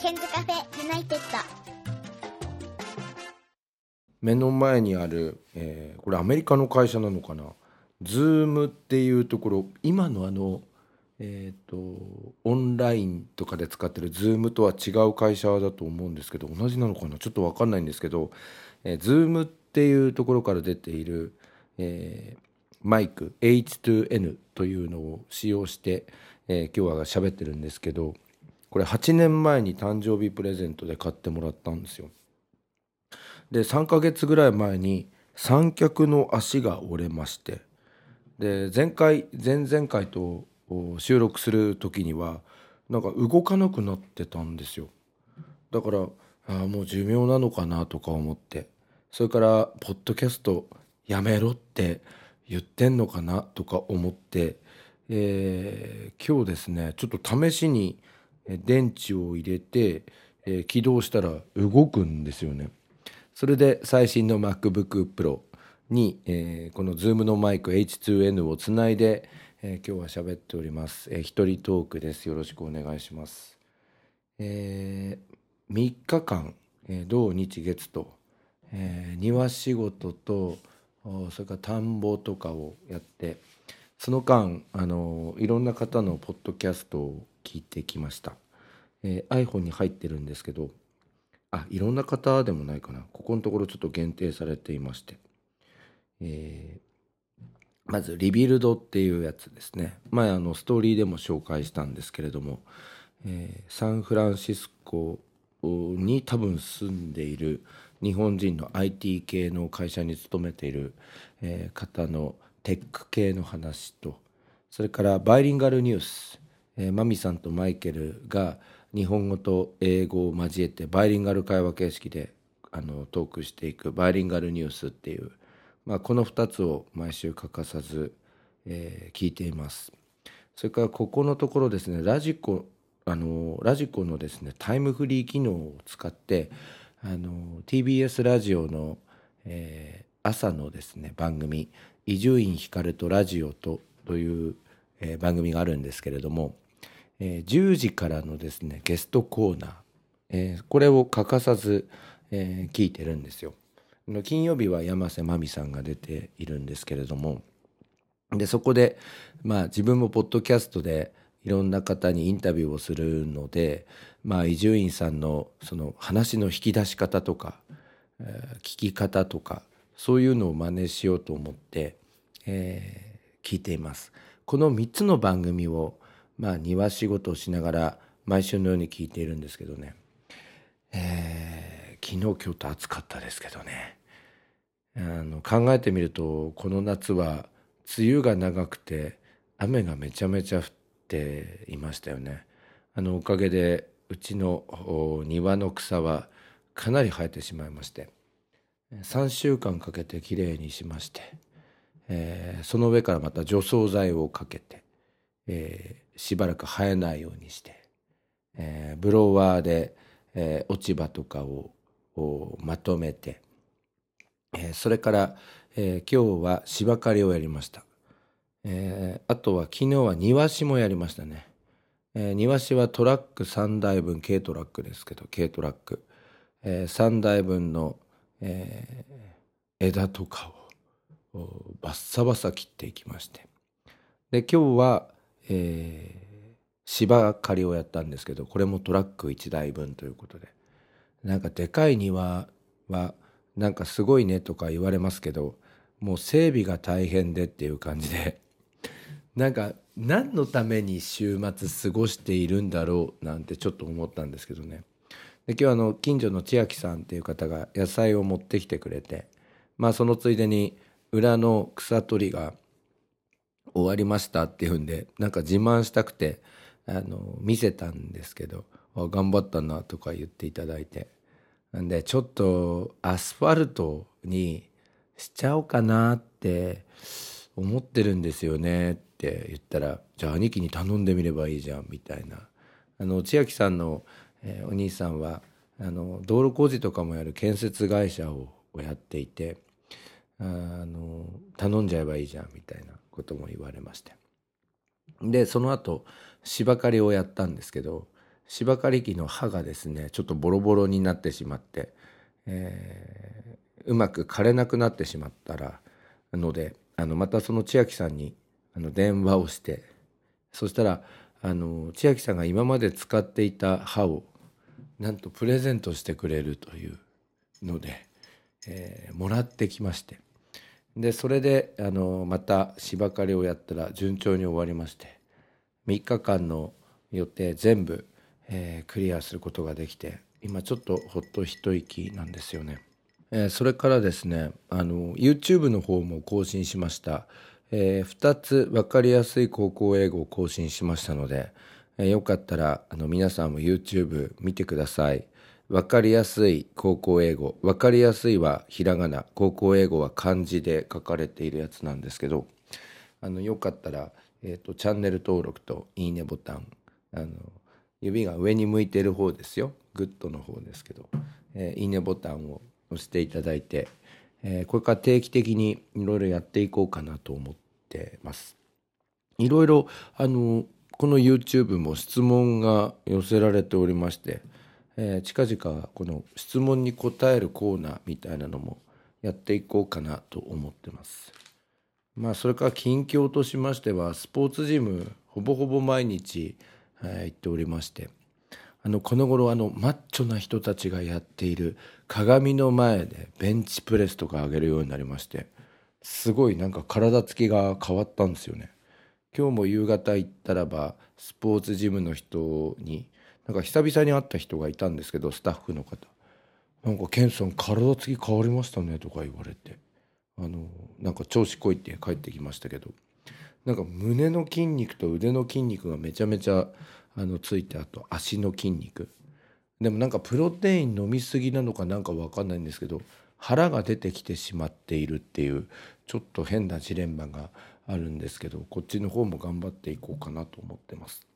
ケンズカフェユナイテッド。目の前にある、えーこれアメリカの会社なのかな？Zoom っていうところ今のあのえっ、とオンラインとかで使ってる Zoom とは違う会社だと思うんですけど同じなのかな？ちょっと分かんないんですけど、えー、Zoom っていうところから出ている、えーマイク H2N というのを使用して、えー今日は喋ってるんですけどこれ8年前に誕生日プレゼントで買ってもらったんですよ。で3ヶ月ぐらい前に三脚の足が折れましてで前回前々回と収録する時にはなんか動かなくなってたんですよだからあもう寿命なのかなとか思ってそれからポッドキャストやめろって言ってんのかなとか思って、えー今日ですねちょっと試しに電池を入れて、え起動したら動くんですよね。それで最新の MacBook Pro に、えこの Zoom のマイク H2N をつないで、え今日は喋っております。えー一人トークです。よろしくお願いします。えー、3日間、えー土日月と、えー庭仕事とおそれから田んぼとかをやってその間あのいろんな方のポッドキャストを聞いてきました、えー iPhone に入ってるんですけどあいろんな方でもないかな。ここのところちょっと限定されていまして、えーまずリビルドっていうやつですね。前あのストーリーでも紹介したんですけれども、えーサンフランシスコに多分住んでいる日本人の IT 系の会社に勤めている、え方のテック系の話とそれからバイリンガルニュース、えーマミさんとマイケルが日本語と英語を交えてバイリンガル会話形式であのトークしていくバイリンガルニュースっていう、まあ、この2つを毎週欠かさず、えー聞いています。それからここのところですねラジコあのラジコのですねタイムフリー機能を使ってあの TBS ラジオの、えー朝のですね番組「伊集院光とラジオと」という、えー番組があるんですけれども、えー10時からのですねゲストコーナー、えーこれを欠かさず、えー聞いてるんですよ。の金曜日は山瀬まみさんが出ているんですけれどもでそこでまあ自分もポッドキャストでいろんな方にインタビューをするのでま伊集院さんのその話の引き出し方とか、えー聞き方とかそういうのを真似しようと思って、えー聞いています。この3つの番組をまあ庭仕事をしながら毎週のように聞いているんですけどね、えー昨日今日と暑かったですけどねあの考えてみるとこの夏は梅雨が長くて雨がめちゃめちゃ降っていましたよね。あのおかげでうちの庭の草はかなり生えてしまいまして3週間かけてきれいにしまして、えーその上からまた除草剤をかけて、えーしばらく生えないようにして、えーブロワーで、えー落ち葉とかをまとめて、えーそれから、えー今日は芝刈りをやりました、えーあとは昨日は庭師もやりましたね、えー庭師はトラック3台分軽トラックですけど軽トラック、え3台分の、えー枝とかをバッサバサ切っていきまして。で今日は、えー芝刈りをやったんですけどこれもトラック1台分ということでなんかでかい庭はなんかすごいねとか言われますけどもう整備が大変でっていう感じで なんか何のために週末過ごしているんだろうなんてちょっと思ったんですけどね。で今日あの近所の千秋さんっていう方が野菜を持ってきてくれてまあそのついでに裏の草取りが終わりましたっていうんでなんか自慢したくてあの見せたんですけど頑張ったなとか言っていただいて。なんでちょっとアスファルトにしちゃおうかなって思ってるんですよねって言ったらじゃあ兄貴に頼んでみればいいじゃんみたいな。あの千秋さんの、えお兄さんはあの道路工事とかもやる建設会社をやっていてあの頼んじゃえばいいじゃんみたいなことも言われまして。でその後芝刈りをやったんですけど芝刈り機の刃がですねちょっとボロボロになってしまって、えー、うまく枯れなくなってしまったらのであのまたその千秋さんにあの電話をしてそしたらあの千秋さんが今まで使っていた刃をなんとプレゼントしてくれるというので、えー、もらってきまして。でそれであのまた芝刈りをやったら順調に終わりまして3日間の予定全部、えー、クリアすることができて今ちょっとほっと一息なんですよね。えー、それからですねあの YouTube の方も更新しました、えー、2つ分かりやすい高校英語を更新しましたので、えー、よかったらあの皆さんも YouTube 見てください分かりやすい高校英語。分かりやすいはひらがな。高校英語は漢字で書かれているやつなんですけどあのよかったら、えーと、チャンネル登録といいねボタンあの指が上に向いてる方ですよ。グッドの方ですけど、えー、いいねボタンを押していただいて、えー、これから定期的にいろいろやっていこうかなと思ってます。いろいろあのこの YouTube も質問が寄せられておりまして、えー、近々この質問に答えるコーナーみたいなのもやっていこうかなと思ってます。まあそれから近況としましてはスポーツジムほぼほぼ毎日、えー、行っておりましてあのこの頃あのマッチョな人たちがやっている鏡の前でベンチプレスとか上げるようになりましてすごいなんか体つきが変わったんですよね。今日も夕方行ったらばスポーツジムの人になんか久々に会った人がいたんですけどスタッフの方。なんかケンさん体つき変わりましたねとか言われて。あのなんか調子こいって帰ってきましたけど。なんか胸の筋肉と腕の筋肉がめちゃめちゃあのついてあと足の筋肉。でもなんかプロテイン飲みすぎなのかなんか分かんないんですけど腹が出てきてしまっているっていうちょっと変なジレンマがあるんですけどこっちの方も頑張っていこうかなと思ってます。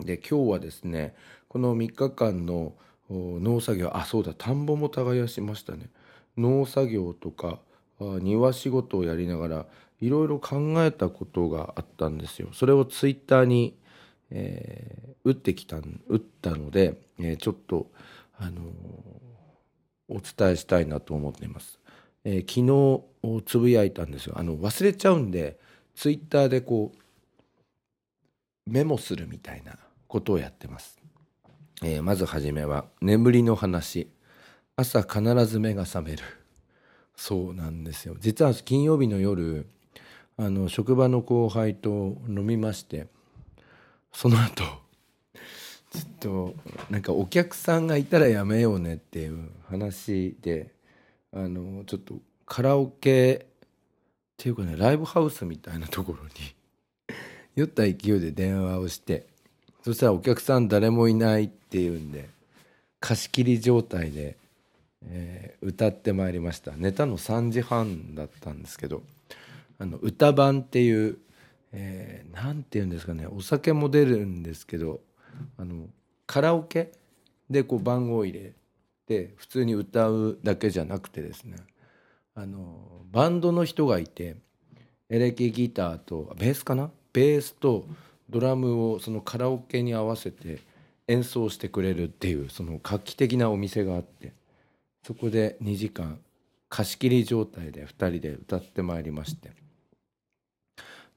で今日はですねこの3日間の農作業あそうだ田んぼも耕しましたね。農作業とか庭仕事をやりながらいろいろ考えたことがあったんですよ。それをツイッターにえー、打ってきた打ったので、えー、ちょっと、あのー、お伝えしたいなと思っています。え昨日つぶやいたんですよ。あの忘れちゃうんでツイッターでこうメモするみたいな。ことをやってます。えまずはじめは眠りの話。朝必ず目が覚める。そうなんですよ。実は金曜日の夜あの職場の後輩と飲みましてその後ちょっとなんかお客さんがいたらやめようねっていう話であのちょっとカラオケっていうかねライブハウスみたいなところに酔った勢いで電話をしてそしたらお客さん誰もいないっていうんで貸し切り状態で、えー、歌ってまいりました。寝たの3時半だったんですけどあの歌版っていうえー、て言うんですかねお酒も出るんですけどあのカラオケでこう番号入れて普通に歌うだけじゃなくてですねあのバンドの人がいてエレキギターとベースかな？ベースとドラムをそのカラオケに合わせて演奏してくれるっていうその画期的なお店があってそこで2時間貸し切り状態で2人で歌ってまいりまして。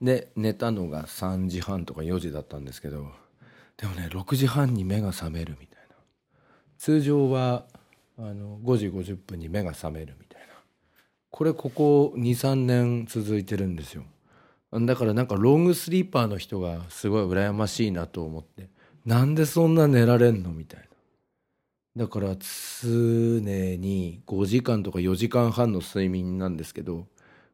で寝たのが3時半とか4時だったんですけどでもね6時半に目が覚めるみたいな通常はあの5時50分に目が覚めるみたいなこれここ23年続いてるんですよだからなんかロングスリーパーの人がすごい羨ましいなと思って。なんでそんな寝られんのみたいな。だから常に5時間とか4時間半の睡眠なんですけど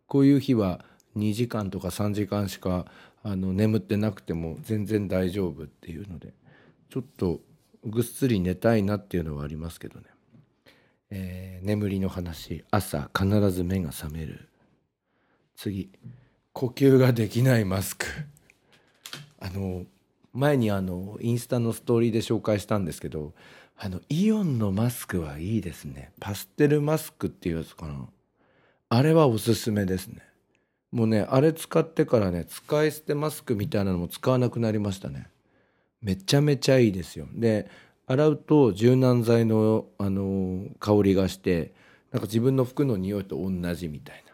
こういう日は2時間とか3時間しかあの眠ってなくても全然大丈夫っていうのでちょっとぐっすり寝たいなっていうのはありますけどね、えー、眠りの話。朝必ず目が覚める。次。呼吸ができないマスク。あの前にあのインスタのストーリーで紹介したんですけどあのイオンのマスクはいいですね。パステルマスクっていうやつかな。あれはおすすめですね。もうねあれ使ってからね使い捨てマスクみたいなのも使わなくなりましたね。めちゃめちゃいいですよ。で洗うと柔軟剤のあの香りがしてなんか自分の服の匂いと同じみたいな。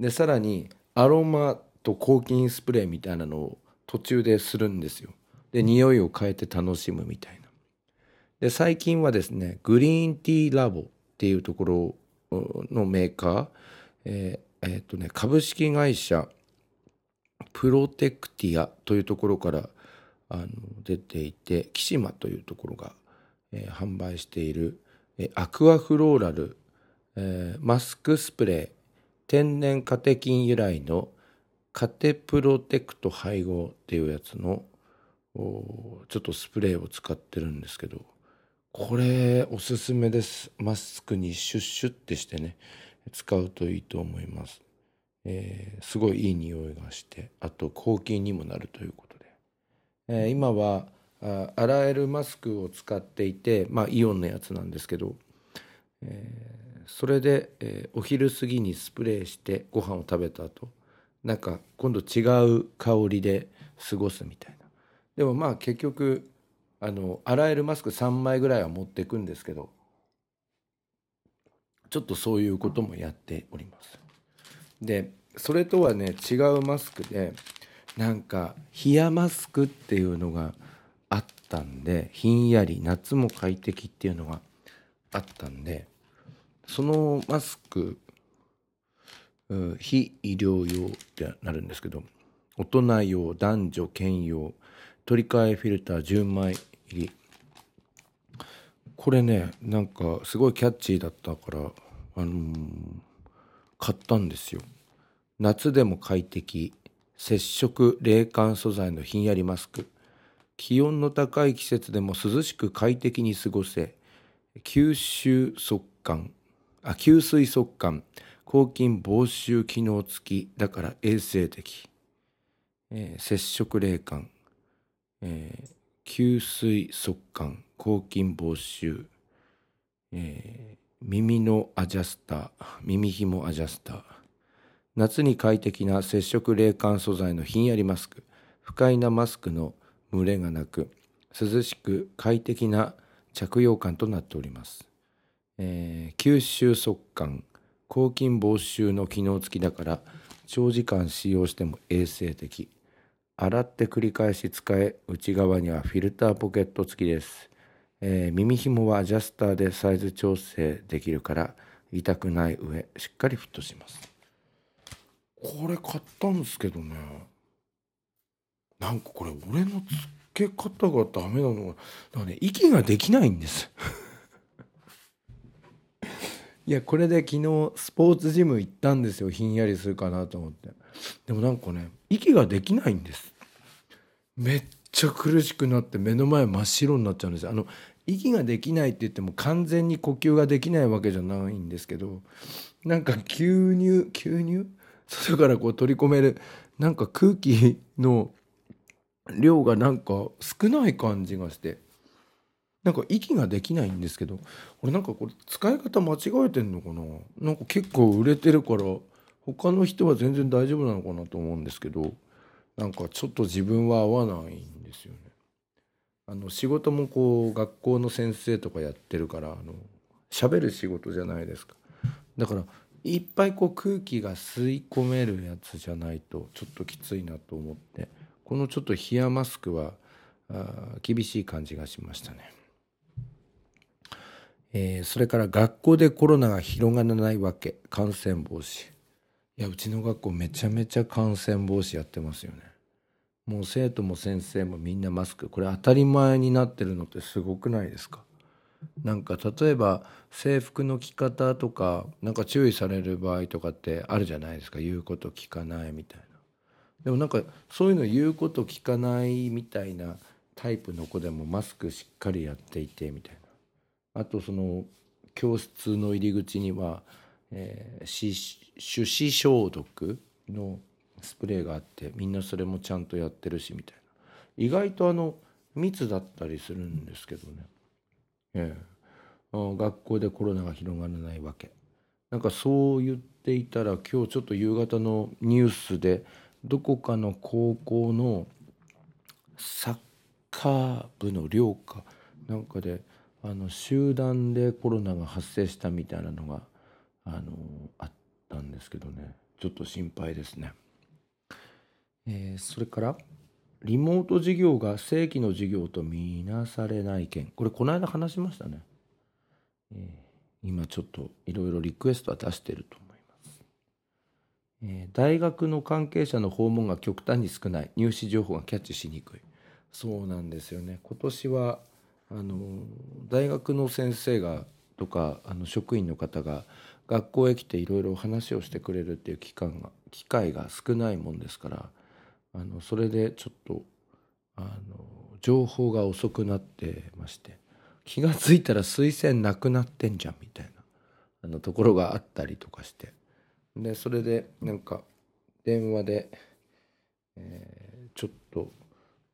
でさらにアロマと抗菌スプレーみたいなのを途中でするんですよ。で匂いを変えて楽しむみたいな。で最近はですねグリーンティーラボっていうところのメーカーえーえーとね、株式会社プロテクティアというところからあの出ていてキシマというところが、えー、販売している、え、アクアフローラル、えー、マスクスプレー天然カテキン由来のカテプロテクト配合っていうやつのちょっとスプレーを使ってるんですけどこれおすすめです。マスクにシュッシュッてしてね使うといいと思います、えー、すごいいい匂いがしてあと抗菌にもなるということで、えー、今はあ洗えるマスクを使っていてまあイオンのやつなんですけど、えー、それで、えー、お昼過ぎにスプレーしてご飯を食べた後なんか今度違う香りで過ごすみたいなでもまあ結局あの洗えるマスク3枚ぐらいは持っていくんですけどちょっとそういうこともやっております。でそれとはね違うマスクでなんか冷やマスクっていうのがあったんでひんやり夏も快適っていうのがあったんでそのマスク非医療用ってなるんですけど大人用男女兼用取り替えフィルター10枚入り。これねなんかすごいキャッチーだったからあのー、買ったんですよ。夏でも快適接触冷感素材のひんやりマスク。気温の高い季節でも涼しく快適に過ごせ吸収速乾。あ吸水速乾。抗菌防臭機能付き。だから衛生的、えー、接触冷感、えー、吸水速乾。抗菌防臭、えー、耳のアジャスター。耳ひもアジャスター。夏に快適な接触冷感素材のひんやりマスク。不快なマスクの蒸れがなく涼しく快適な着用感となっております、えー、吸収速乾抗菌防臭の機能付きだから長時間使用しても衛生的。洗って繰り返し使え内側にはフィルターポケット付きです、えー、耳紐はアジャスターでサイズ調整できるから痛くない上しっかりフィットします。これ買ったんですけどね。なんかこれ俺の付け方がダメなのがだからね息ができないんです。いやこれで昨日スポーツジム行ったんですよ。ひんやりするかなと思って。でもなんかね息ができないんです。めっちゃ苦しくなって目の前真っ白になっちゃうんですあの息ができないって言っても完全に呼吸ができないわけじゃないんですけどなんか吸入吸入外からこう取り込めるなんか空気の量がなんか少ない感じがして。なんか息ができないんですけど俺なんかこれ使い方間違えてんのかな？なんか結構売れてるから他の人は全然大丈夫なのかなと思うんですけどなんかちょっと自分は合わないんですよね。あの仕事もこう学校の先生とかやってるからあの喋る仕事じゃないですか。だからいっぱいこう空気が吸い込めるやつじゃないとちょっときついなと思ってこのちょっと冷やマスクはあ厳しい感じがしましたね。えー、それから学校でコロナが広がらないわけ。感染防止。いやうちの学校めちゃめちゃ感染防止やってますよね。もう生徒も先生もみんなマスク。これ当たり前になってるのってすごくないですか？なんか例えば制服の着方とかなんか注意される場合とかってあるじゃないですか？言うこと聞かないみたいな。でもなんかそういうの言うこと聞かないみたいなタイプの子でもマスクしっかりやっていてみたいな。あとその教室の入り口には、えー、手指消毒のスプレーがあってみんなそれもちゃんとやってるしみたいな。意外とあの密だったりするんですけどね、えー、学校でコロナが広がらないわけ。なんかそう言っていたら今日ちょっと夕方のニュースでどこかの高校のサッカカ部の寮かなんかであの集団でコロナが発生したみたいなのがあのあったんですけどねちょっと心配ですね。えー、それからリモート授業が正規の授業とみなされない件これこの間話しましたね。えー、今ちょっといろいろリクエストは出してると思います。えー、大学の関係者の訪問が極端に少ない入試情報がキャッチしにくいそうなんですよね今年はあの大学の先生がとかあの職員の方が学校へ来ていろいろ話をしてくれるっていう期間が機会が少ないもんですからあのそれでちょっとあの情報が遅くなってまして気が付いたら推薦なくなってんじゃんみたいなあのところがあったりとかしてでそれでなんか電話で、えー、ちょっと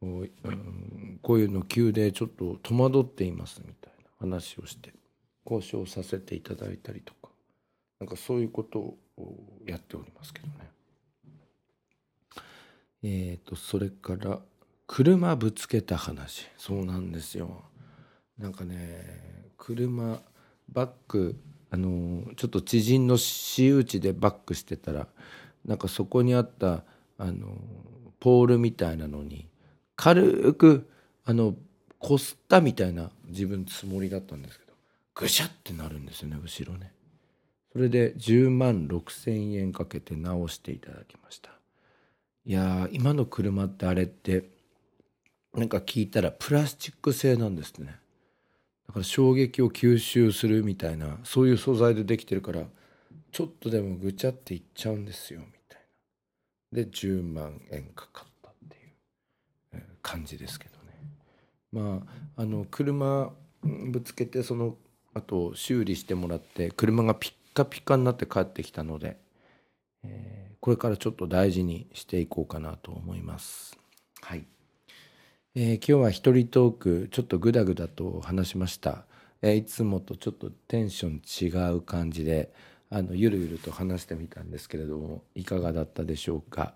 うん、こういうの急でちょっと戸惑っていますみたいな話をして交渉させていただいたりとかなんかそういうことをやっておりますけどね。えっ、ー、とそれから車ぶつけた話そうなんですよ。なんかね車バックあのちょっと知人の私有地でバックしてたらなんかそこにあったあのポールみたいなのに軽くあのこすったみたいな自分つもりだったんですけどぐしゃってなるんですよね後ろね。それで10万6,000円かけて直していただきました。いや今の車ってあれってなんか聞いたらプラスチック製なんですね。だから衝撃を吸収するみたいなそういう素材でできてるからちょっとでもぐちゃっていっちゃうんですよみたいな。で10万円かかった。感じですけどね。まああの車ぶつけてその後修理してもらって車がピッカピカになって帰ってきたので、えー、これからちょっと大事にしていこうかなと思います。はい。えー、今日は一人トークちょっとグダグダと話しました。えー、いつもとちょっとテンション違う感じであのゆるゆると話してみたんですけれどもいかがだったでしょうか？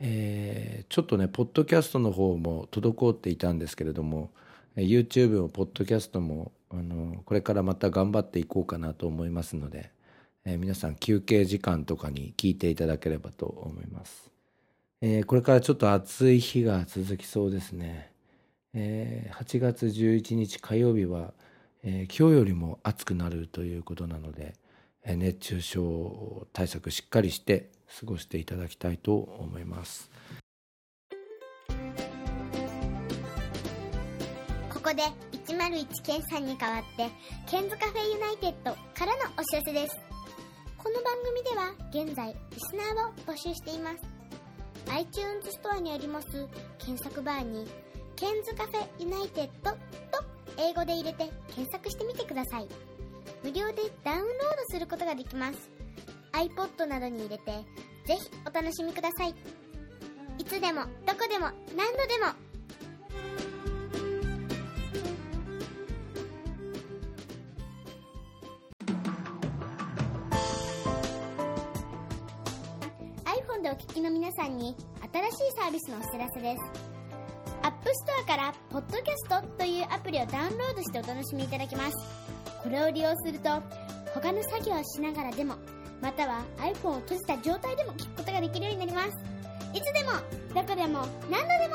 えー、ちょっとねポッドキャストの方も滞っていたんですけれども YouTube もポッドキャストもあのこれからまた頑張っていこうかなと思いますので、えー、皆さん休憩時間とかに聞いていただければと思います、えー、これからちょっと暑い日が続きそうですね、えー、8月11日火曜日は、え今日よりも暑くなるということなので、え熱中症対策しっかりして過ごしていただきたいと思います。ここで101ケンさんに代わってケンズカフェユナイテッドからのお知らせです。この番組では現在リスナーを募集しています。iTunes ストアにあります検索バーにケンズカフェユナイテッドと英語で入れて検索してみてください。無料でダウンロードすることができます。iPod などに入れて、ぜひお楽しみください。いつでも、どこでも、何度でも。iPhone でお聞きの皆さんに新しいサービスのお知らせです。App Store から Podcast というアプリをダウンロードしてお楽しみいただけます。これを利用すると他の作業をしながらでもまたは iPhone を閉じた状態でも聞くことができるようになります。いつでもどこでも何度でも